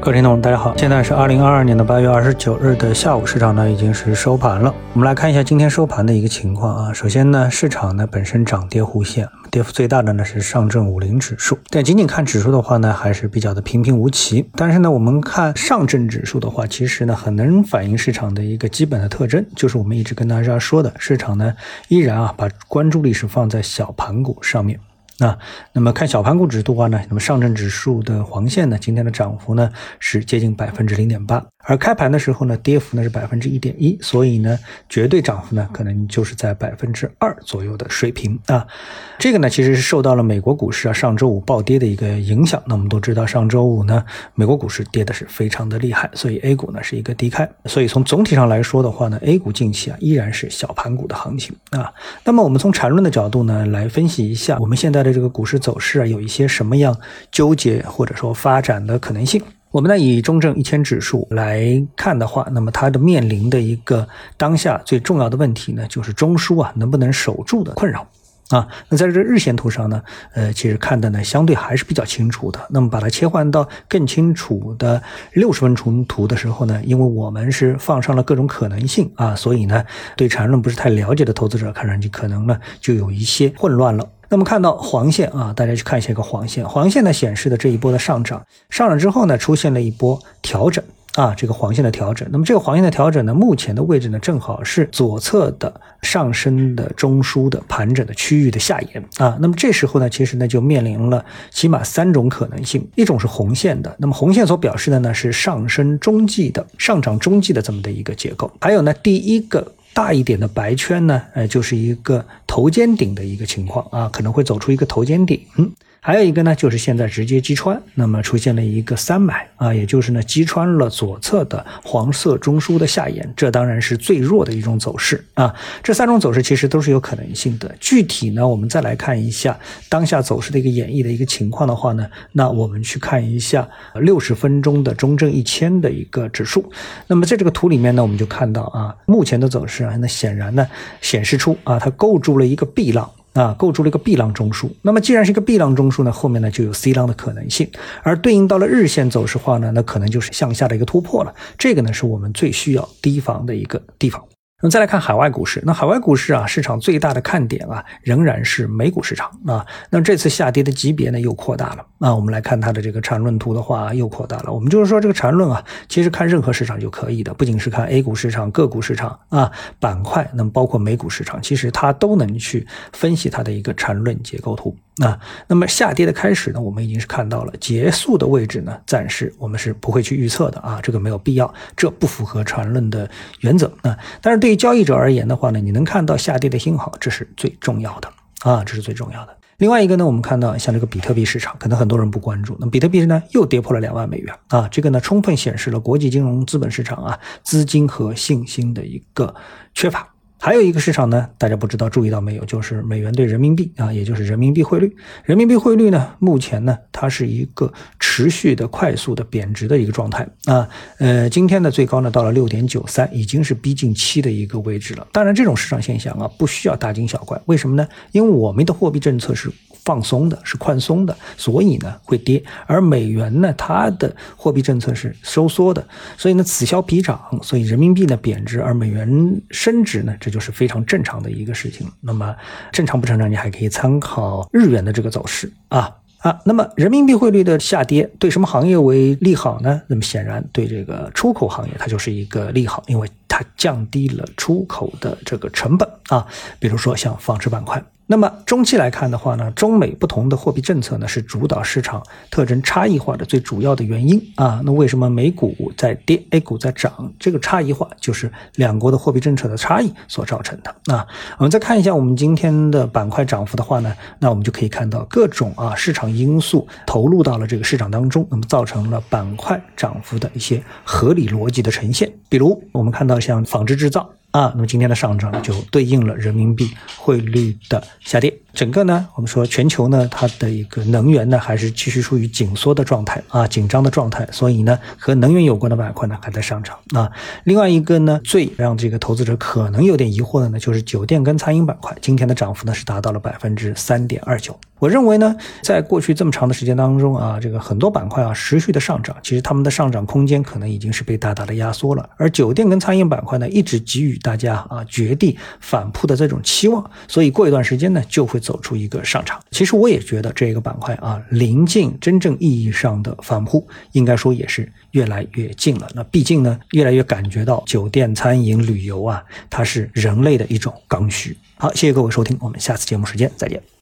各位听众，大家好，现在是二零二二年的八月二十九日的下午，市场呢已经是收盘了。我们来看一下今天收盘的一个情况啊。首先呢，市场呢本身涨跌互现，跌幅最大的呢是上证五零指数。但仅仅看指数的话呢，还是比较的平平无奇。但是呢，我们看上证指数的话，其实呢很能反映市场的一个基本的特征，就是我们一直跟大家说的，市场呢依然啊把关注力是放在小盘股上面。啊，那么看小盘股指数的话呢，那么上证指数的黄线呢，今天的涨幅呢是接近百分之零点八。而开盘的时候呢，跌幅呢是百分之一点一，所以呢，绝对涨幅呢可能就是在百分之二左右的水平啊。这个呢，其实是受到了美国股市啊上周五暴跌的一个影响。那我们都知道，上周五呢，美国股市跌的是非常的厉害，所以 A 股呢是一个低开。所以从总体上来说的话呢，A 股近期啊依然是小盘股的行情啊。那么我们从缠论的角度呢来分析一下，我们现在的对这个股市走势啊，有一些什么样纠结或者说发展的可能性。我们呢以中证一千指数来看的话，那么它的面临的一个当下最重要的问题呢，就是中枢啊能不能守住的困扰啊。那在这日线图上呢，呃，其实看的呢相对还是比较清楚的。那么把它切换到更清楚的六十分钟图的时候呢，因为我们是放上了各种可能性啊，所以呢对缠论不是太了解的投资者看上去可能呢就有一些混乱了。那么看到黄线啊，大家去看一下一个黄线，黄线呢显示的这一波的上涨，上涨之后呢出现了一波调整啊，这个黄线的调整。那么这个黄线的调整呢，目前的位置呢正好是左侧的上升的中枢的盘整的区域的下沿啊。那么这时候呢，其实呢就面临了起码三种可能性，一种是红线的，那么红线所表示的呢是上升中继的上涨中继的这么的一个结构，还有呢第一个。大一点的白圈呢，呃，就是一个头肩顶的一个情况啊，可能会走出一个头肩顶。还有一个呢，就是现在直接击穿，那么出现了一个三买啊，也就是呢击穿了左侧的黄色中枢的下沿，这当然是最弱的一种走势啊。这三种走势其实都是有可能性的。具体呢，我们再来看一下当下走势的一个演绎的一个情况的话呢，那我们去看一下六十分钟的中证一千的一个指数。那么在这个图里面呢，我们就看到啊，目前的走势啊，那显然呢显示出啊，它构筑了一个 B 浪。啊，构筑了一个 B 浪中枢。那么既然是一个 B 浪中枢呢，后面呢就有 C 浪的可能性。而对应到了日线走势话呢，那可能就是向下的一个突破了。这个呢是我们最需要提防的一个地方。那么再来看海外股市，那海外股市啊，市场最大的看点啊，仍然是美股市场啊。那这次下跌的级别呢，又扩大了啊。我们来看它的这个缠论图的话，又扩大了。我们就是说，这个缠论啊，其实看任何市场就可以的，不仅是看 A 股市场、个股市场啊、板块，那么包括美股市场，其实它都能去分析它的一个缠论结构图。啊，那么下跌的开始呢，我们已经是看到了结束的位置呢，暂时我们是不会去预测的啊，这个没有必要，这不符合传论的原则啊。但是对于交易者而言的话呢，你能看到下跌的信号，这是最重要的啊，这是最重要的。另外一个呢，我们看到像这个比特币市场，可能很多人不关注，那比特币呢又跌破了两万美元啊，这个呢充分显示了国际金融资本市场啊资金和信心的一个缺乏。还有一个市场呢，大家不知道注意到没有，就是美元对人民币啊，也就是人民币汇率。人民币汇率呢，目前呢，它是一个持续的快速的贬值的一个状态啊。呃，今天的最高呢到了六点九三，已经是逼近七的一个位置了。当然，这种市场现象啊，不需要大惊小怪。为什么呢？因为我们的货币政策是。放松的是宽松的，所以呢会跌，而美元呢它的货币政策是收缩的，所以呢此消彼长，所以人民币呢贬值，而美元升值呢，这就是非常正常的一个事情。那么正常不正常，你还可以参考日元的这个走势啊啊。那么人民币汇率的下跌对什么行业为利好呢？那么显然对这个出口行业它就是一个利好，因为它降低了出口的这个成本啊，比如说像纺织板块。那么中期来看的话呢，中美不同的货币政策呢是主导市场特征差异化的最主要的原因啊。那为什么美股在跌，A 股在涨？这个差异化就是两国的货币政策的差异所造成的。那我们再看一下我们今天的板块涨幅的话呢，那我们就可以看到各种啊市场因素投入到了这个市场当中，那么造成了板块涨幅的一些合理逻辑的呈现。比如我们看到像纺织制造。啊，那么今天的上涨就对应了人民币汇率的下跌。整个呢，我们说全球呢，它的一个能源呢，还是继续处于紧缩的状态啊，紧张的状态。所以呢，和能源有关的板块呢，还在上涨啊。另外一个呢，最让这个投资者可能有点疑惑的呢，就是酒店跟餐饮板块，今天的涨幅呢是达到了百分之三点二九。我认为呢，在过去这么长的时间当中啊，这个很多板块啊持续的上涨，其实他们的上涨空间可能已经是被大大的压缩了。而酒店跟餐饮板块呢，一直给予大家啊绝地反扑的这种期望，所以过一段时间呢，就会走出一个上场。其实我也觉得这个板块啊，临近真正意义上的反扑，应该说也是越来越近了。那毕竟呢，越来越感觉到酒店、餐饮、旅游啊，它是人类的一种刚需。好，谢谢各位收听，我们下次节目时间再见。